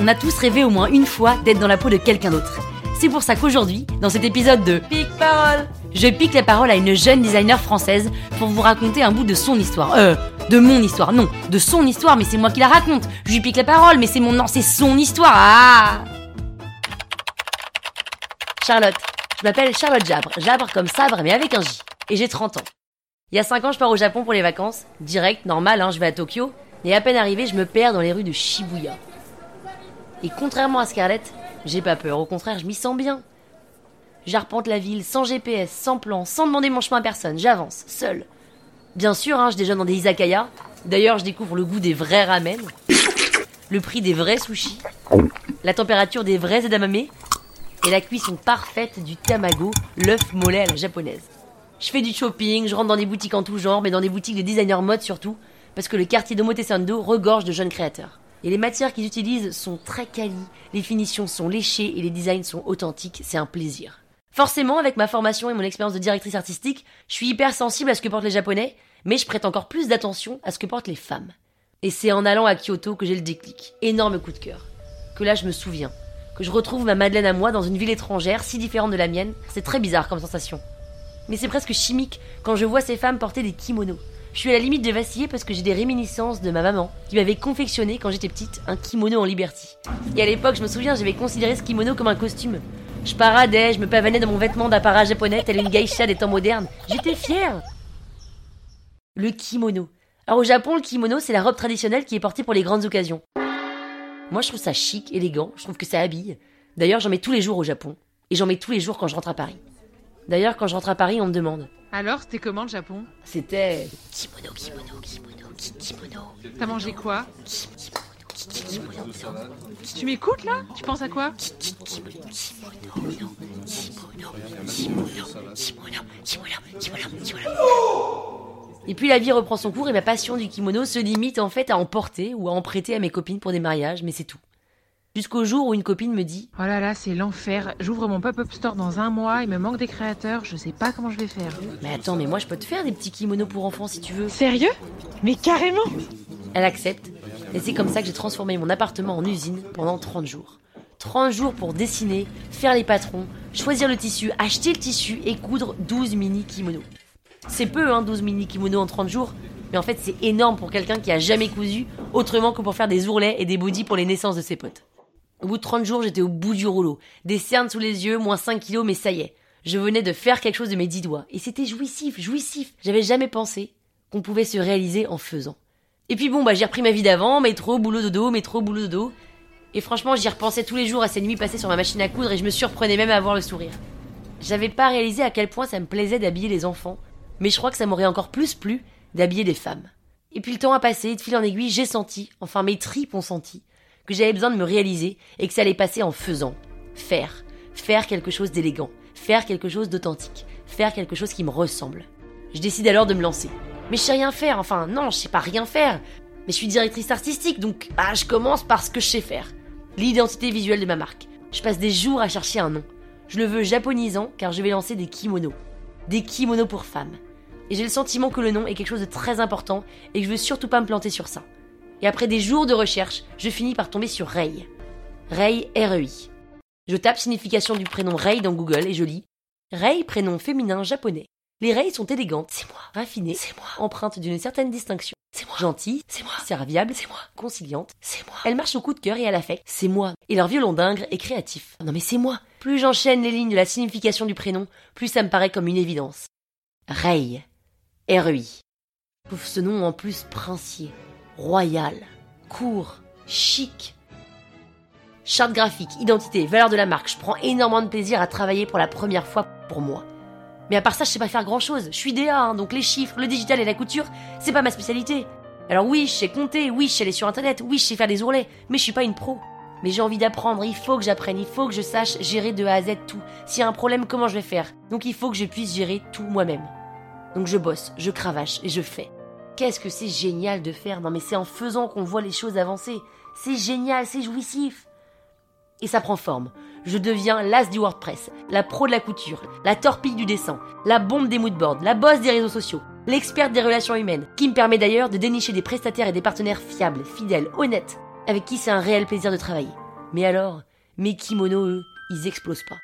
On a tous rêvé au moins une fois d'être dans la peau de quelqu'un d'autre. C'est pour ça qu'aujourd'hui, dans cet épisode de Pic parole, je pique la parole à une jeune designer française pour vous raconter un bout de son histoire. Euh, de mon histoire, non, de son histoire, mais c'est moi qui la raconte. Je lui pique la parole, mais c'est mon nom, c'est son histoire. Ah Charlotte. Je m'appelle Charlotte Jabre. Jabre comme sabre, mais avec un J. Et j'ai 30 ans. Il y a 5 ans, je pars au Japon pour les vacances. Direct, normal, hein, je vais à Tokyo. Et à peine arrivé, je me perds dans les rues de Shibuya. Et contrairement à Scarlett, j'ai pas peur. Au contraire, je m'y sens bien. J'arpente la ville sans GPS, sans plan, sans demander mon chemin à personne. J'avance, seul. Bien sûr, hein, je déjeune dans des izakaya. D'ailleurs, je découvre le goût des vrais ramen, le prix des vrais sushis, la température des vrais edamame et la cuisson parfaite du tamago, l'œuf mollet à la japonaise. Je fais du shopping, je rentre dans des boutiques en tout genre, mais dans des boutiques de designers mode surtout, parce que le quartier d'Omotesando regorge de jeunes créateurs. Et les matières qu'ils utilisent sont très quali, les finitions sont léchées et les designs sont authentiques, c'est un plaisir. Forcément, avec ma formation et mon expérience de directrice artistique, je suis hyper sensible à ce que portent les Japonais, mais je prête encore plus d'attention à ce que portent les femmes. Et c'est en allant à Kyoto que j'ai le déclic, énorme coup de cœur. Que là je me souviens, que je retrouve ma Madeleine à moi dans une ville étrangère si différente de la mienne, c'est très bizarre comme sensation. Mais c'est presque chimique quand je vois ces femmes porter des kimonos. Je suis à la limite de vaciller parce que j'ai des réminiscences de ma maman qui m'avait confectionné quand j'étais petite un kimono en liberty. Et à l'époque, je me souviens, j'avais considéré ce kimono comme un costume. Je paradais, je me pavanais dans mon vêtement d'apparat japonais telle une geisha des temps modernes. J'étais fière. Le kimono. Alors au Japon, le kimono, c'est la robe traditionnelle qui est portée pour les grandes occasions. Moi, je trouve ça chic, élégant, je trouve que ça habille. D'ailleurs, j'en mets tous les jours au Japon. Et j'en mets tous les jours quand je rentre à Paris. D'ailleurs, quand je rentre à Paris, on me demande. Alors, c'était comment le Japon? C'était kimono, kimono, kimono, ki- kimono, T'as mangé quoi? Ki- kimono, ki- ki- kimono, Tu m'écoutes là? Tu penses à quoi? Ki- ki- kimono, kimono, kimono, kimono, kimono, kimono, kimono, kimono. Et puis la vie reprend son cours et ma passion du kimono se limite en fait à en porter ou à en prêter à mes copines pour des mariages, mais c'est tout. Jusqu'au jour où une copine me dit Oh là là, c'est l'enfer. J'ouvre mon pop-up store dans un mois, il me manque des créateurs, je sais pas comment je vais faire. Mais attends, mais moi je peux te faire des petits kimonos pour enfants si tu veux. Sérieux? Mais carrément Elle accepte. Et c'est comme ça que j'ai transformé mon appartement en usine pendant 30 jours. 30 jours pour dessiner, faire les patrons, choisir le tissu, acheter le tissu et coudre 12 mini kimonos. C'est peu, hein, 12 mini kimonos en 30 jours, mais en fait c'est énorme pour quelqu'un qui a jamais cousu autrement que pour faire des ourlets et des bodys pour les naissances de ses potes. Au bout de 30 jours, j'étais au bout du rouleau. Des cernes sous les yeux, moins 5 kilos, mais ça y est. Je venais de faire quelque chose de mes 10 doigts. Et c'était jouissif, jouissif. J'avais jamais pensé qu'on pouvait se réaliser en faisant. Et puis bon, bah j'ai repris ma vie d'avant, métro, boulot dodo, métro, boulot dodo. Et franchement, j'y repensais tous les jours à ces nuits passées sur ma machine à coudre et je me surprenais même à avoir le sourire. J'avais pas réalisé à quel point ça me plaisait d'habiller les enfants, mais je crois que ça m'aurait encore plus plu d'habiller des femmes. Et puis le temps a passé, de fil en aiguille, j'ai senti, enfin mes tripes ont senti, que j'avais besoin de me réaliser et que ça allait passer en faisant. Faire. Faire quelque chose d'élégant. Faire quelque chose d'authentique. Faire quelque chose qui me ressemble. Je décide alors de me lancer. Mais je sais rien faire, enfin non, je sais pas rien faire. Mais je suis directrice artistique, donc bah, je commence par ce que je sais faire. L'identité visuelle de ma marque. Je passe des jours à chercher un nom. Je le veux japonisant car je vais lancer des kimonos. Des kimonos pour femmes. Et j'ai le sentiment que le nom est quelque chose de très important et que je veux surtout pas me planter sur ça. Et après des jours de recherche, je finis par tomber sur Rei. Rei, R-E-I. Je tape signification du prénom Rei dans Google et je lis Rei, prénom féminin japonais. Les Rei sont élégantes, c'est moi. Raffinées, c'est moi. Empreintes d'une certaine distinction, c'est moi. Gentilles, c'est moi. Serviables, c'est moi. Conciliantes, c'est moi. Elles marchent au coup de cœur et à l'affect, c'est moi. Et leur violon d'ingre est créatif. Non mais c'est moi. Plus j'enchaîne les lignes de la signification du prénom, plus ça me paraît comme une évidence. Rei. R-E-I. Pouf, ce nom en plus princier, royal, court, chic. Charte graphique, identité, valeur de la marque, je prends énormément de plaisir à travailler pour la première fois pour moi. Mais à part ça, je sais pas faire grand chose. Je suis DA, hein, donc les chiffres, le digital et la couture, c'est pas ma spécialité. Alors oui, je sais compter, oui, je sais aller sur internet, oui, je sais faire des ourlets, mais je suis pas une pro. Mais j'ai envie d'apprendre, il faut que j'apprenne, il faut que je sache gérer de A à Z tout. S'il y a un problème, comment je vais faire? Donc il faut que je puisse gérer tout moi-même. Donc je bosse, je cravache et je fais. Qu'est-ce que c'est génial de faire Non mais c'est en faisant qu'on voit les choses avancer. C'est génial, c'est jouissif. Et ça prend forme. Je deviens l'as du WordPress, la pro de la couture, la torpille du dessin, la bombe des moodboards, la bosse des réseaux sociaux, l'experte des relations humaines, qui me permet d'ailleurs de dénicher des prestataires et des partenaires fiables, fidèles, honnêtes, avec qui c'est un réel plaisir de travailler. Mais alors, mes kimonos, eux, ils explosent pas.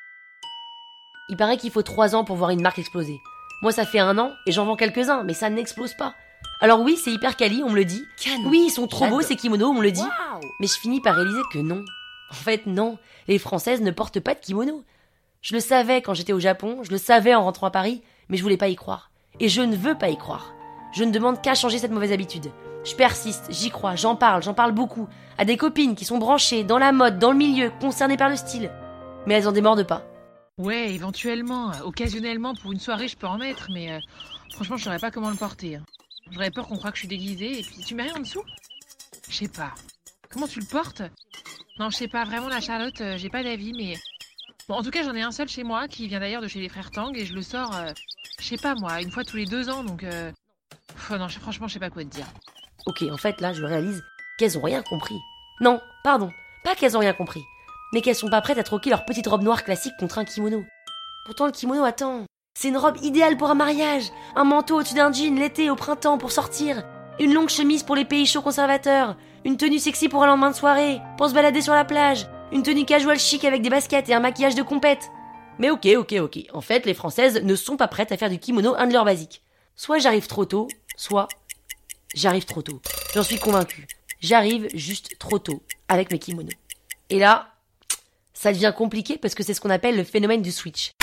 Il paraît qu'il faut trois ans pour voir une marque exploser. Moi, ça fait un an et j'en vends quelques-uns, mais ça n'explose pas. Alors oui, c'est hyper quali, on me le dit. Oui, ils sont trop beaux ces kimonos, on me le dit. Mais je finis par réaliser que non. En fait, non. Les Françaises ne portent pas de kimono. Je le savais quand j'étais au Japon, je le savais en rentrant à Paris, mais je voulais pas y croire. Et je ne veux pas y croire. Je ne demande qu'à changer cette mauvaise habitude. Je persiste, j'y crois, j'en parle, j'en parle beaucoup. À des copines qui sont branchées dans la mode, dans le milieu, concernées par le style. Mais elles en démordent pas. Ouais, éventuellement, occasionnellement, pour une soirée, je peux en mettre, mais euh, franchement, je saurais pas comment le porter. J'aurais peur qu'on croie que je suis déguisée, et puis tu mets rien en dessous? Je sais pas. Comment tu le portes? Non, je sais pas, vraiment, la Charlotte, euh, j'ai pas d'avis, mais... Bon, en tout cas, j'en ai un seul chez moi, qui vient d'ailleurs de chez les frères Tang, et je le sors, euh, je sais pas moi, une fois tous les deux ans, donc... Euh... non, franchement, je sais pas quoi te dire. Ok, en fait, là, je réalise qu'elles ont rien compris. Non, pardon, pas qu'elles ont rien compris, mais qu'elles sont pas prêtes à troquer leur petite robe noire classique contre un kimono. Pourtant, le kimono, attends, c'est une robe idéale pour un mariage, un manteau au-dessus d'un jean l'été, au printemps, pour sortir, une longue chemise pour les pays chauds conservateurs, une tenue sexy pour un lendemain de soirée, pour se balader sur la plage, une tenue casual chic avec des baskets et un maquillage de compète. Mais ok, ok, ok. En fait, les Françaises ne sont pas prêtes à faire du kimono un de leurs basiques. Soit j'arrive trop tôt, soit j'arrive trop tôt. J'en suis convaincue. J'arrive juste trop tôt avec mes kimonos. Et là, ça devient compliqué parce que c'est ce qu'on appelle le phénomène du switch.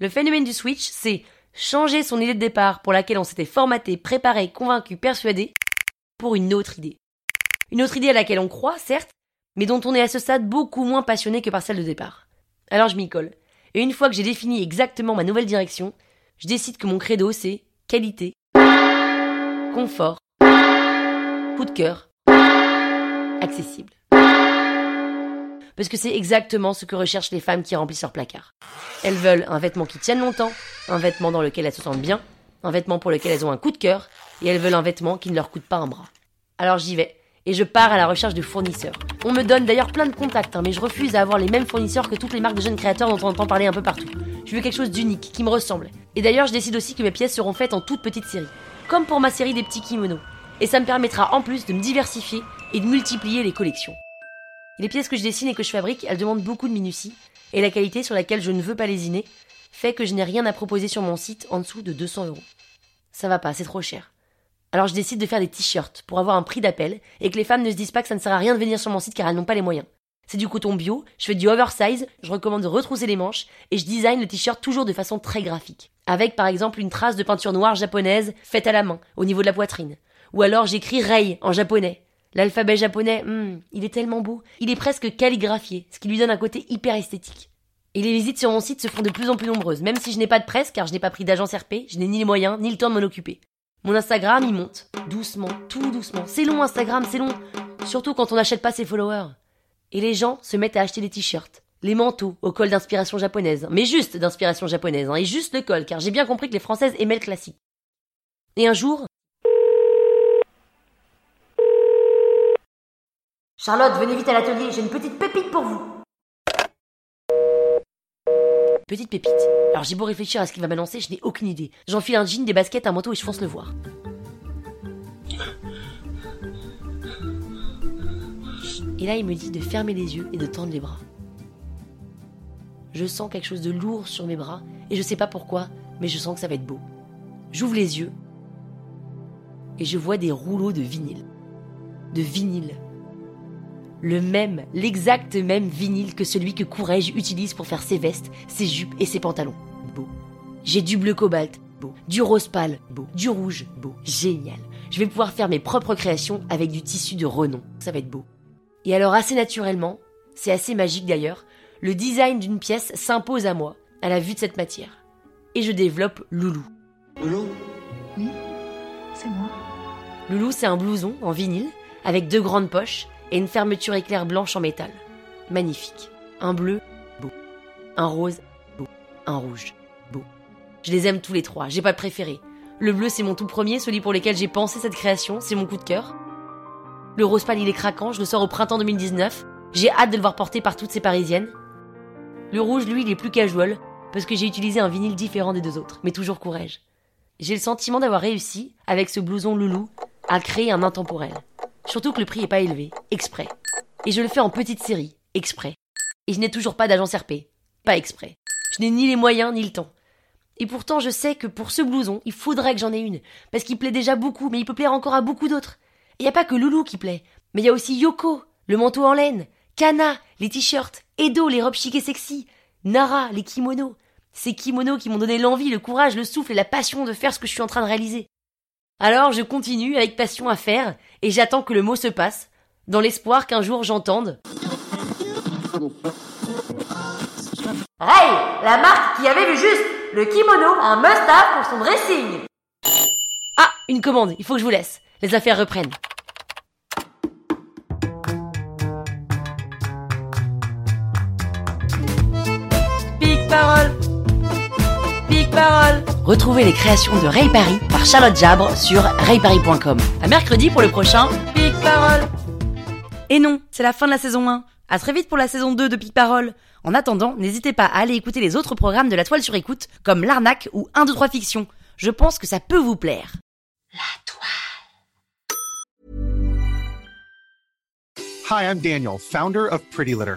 Le phénomène du switch, c'est changer son idée de départ pour laquelle on s'était formaté, préparé, convaincu, persuadé, pour une autre idée. Une autre idée à laquelle on croit, certes, mais dont on est à ce stade beaucoup moins passionné que par celle de départ. Alors je m'y colle. Et une fois que j'ai défini exactement ma nouvelle direction, je décide que mon credo c'est qualité, confort, coup de cœur, accessible. Parce que c'est exactement ce que recherchent les femmes qui remplissent leur placard. Elles veulent un vêtement qui tienne longtemps, un vêtement dans lequel elles se sentent bien, un vêtement pour lequel elles ont un coup de cœur, et elles veulent un vêtement qui ne leur coûte pas un bras. Alors j'y vais, et je pars à la recherche de fournisseurs. On me donne d'ailleurs plein de contacts, hein, mais je refuse à avoir les mêmes fournisseurs que toutes les marques de jeunes créateurs dont on entend parler un peu partout. Je veux quelque chose d'unique, qui me ressemble. Et d'ailleurs, je décide aussi que mes pièces seront faites en toute petite série, comme pour ma série des petits kimonos. Et ça me permettra en plus de me diversifier et de multiplier les collections. Les pièces que je dessine et que je fabrique, elles demandent beaucoup de minutie, et la qualité sur laquelle je ne veux pas lésiner fait que je n'ai rien à proposer sur mon site en dessous de 200 euros. Ça va pas, c'est trop cher. Alors je décide de faire des t-shirts pour avoir un prix d'appel et que les femmes ne se disent pas que ça ne sert à rien de venir sur mon site car elles n'ont pas les moyens. C'est du coton bio, je fais du oversize, je recommande de retrousser les manches et je design le t-shirt toujours de façon très graphique. Avec par exemple une trace de peinture noire japonaise faite à la main, au niveau de la poitrine. Ou alors j'écris Rei en japonais. L'alphabet japonais, hmm, il est tellement beau, il est presque calligraphié, ce qui lui donne un côté hyper esthétique. Et les visites sur mon site se font de plus en plus nombreuses, même si je n'ai pas de presse car je n'ai pas pris d'agence RP, je n'ai ni les moyens ni le temps de m'en occuper. Mon Instagram, il monte. Doucement, tout doucement. C'est long Instagram, c'est long. Surtout quand on n'achète pas ses followers. Et les gens se mettent à acheter des t-shirts, les manteaux au col d'inspiration japonaise. Mais juste d'inspiration japonaise, hein, et juste le col, car j'ai bien compris que les Françaises aimaient le classique. Et un jour... Charlotte, venez vite à l'atelier, j'ai une petite pépite pour vous. Petite pépite. Alors j'ai beau réfléchir à ce qu'il va m'annoncer, je n'ai aucune idée. J'enfile un jean, des baskets, un manteau et je fonce le voir. Et là, il me dit de fermer les yeux et de tendre les bras. Je sens quelque chose de lourd sur mes bras et je sais pas pourquoi, mais je sens que ça va être beau. J'ouvre les yeux et je vois des rouleaux de vinyle. De vinyle le même, l'exact même vinyle que celui que Courrèges utilise pour faire ses vestes, ses jupes et ses pantalons. Beau. J'ai du bleu cobalt, beau. Du rose pâle, beau. Du rouge, beau. Génial. Je vais pouvoir faire mes propres créations avec du tissu de renom. Ça va être beau. Et alors assez naturellement, c'est assez magique d'ailleurs, le design d'une pièce s'impose à moi, à la vue de cette matière. Et je développe Loulou. Loulou C'est moi. Loulou, c'est un blouson en vinyle, avec deux grandes poches et une fermeture éclair blanche en métal. Magnifique. Un bleu, beau. Un rose, beau. Un rouge, beau. Je les aime tous les trois, j'ai pas de préféré. Le bleu, c'est mon tout premier, celui pour lequel j'ai pensé cette création, c'est mon coup de cœur. Le rose pâle, il est craquant, je le sors au printemps 2019. J'ai hâte de le voir porter par toutes ces parisiennes. Le rouge, lui, il est plus casual, parce que j'ai utilisé un vinyle différent des deux autres, mais toujours courage. J'ai le sentiment d'avoir réussi, avec ce blouson loulou, à créer un intemporel. Surtout que le prix est pas élevé, exprès. Et je le fais en petite série, exprès. Et je n'ai toujours pas d'agence RP, pas exprès. Je n'ai ni les moyens ni le temps. Et pourtant, je sais que pour ce blouson, il faudrait que j'en ai une, parce qu'il plaît déjà beaucoup, mais il peut plaire encore à beaucoup d'autres. Il n'y a pas que Loulou qui plaît, mais il y a aussi Yoko, le manteau en laine, Kana, les t-shirts, Edo, les robes chic et sexy, Nara, les kimonos. Ces kimonos qui m'ont donné l'envie, le courage, le souffle et la passion de faire ce que je suis en train de réaliser. Alors je continue avec passion à faire, et j'attends que le mot se passe, dans l'espoir qu'un jour j'entende. Ray, la marque qui avait vu juste le kimono, un must-have pour son dressing. Ah, une commande, il faut que je vous laisse. Les affaires reprennent. Big Parole Big Parole Retrouvez les créations de Ray Paris par Charlotte Jabre sur rayparis.com. À mercredi pour le prochain Big Parole Et non, c'est la fin de la saison 1. À très vite pour la saison 2 de Big Parole. En attendant, n'hésitez pas à aller écouter les autres programmes de la toile sur écoute, comme L'Arnaque ou 1, 2, 3 Fiction. Je pense que ça peut vous plaire. Hi, I'm Daniel, founder of Pretty Litter.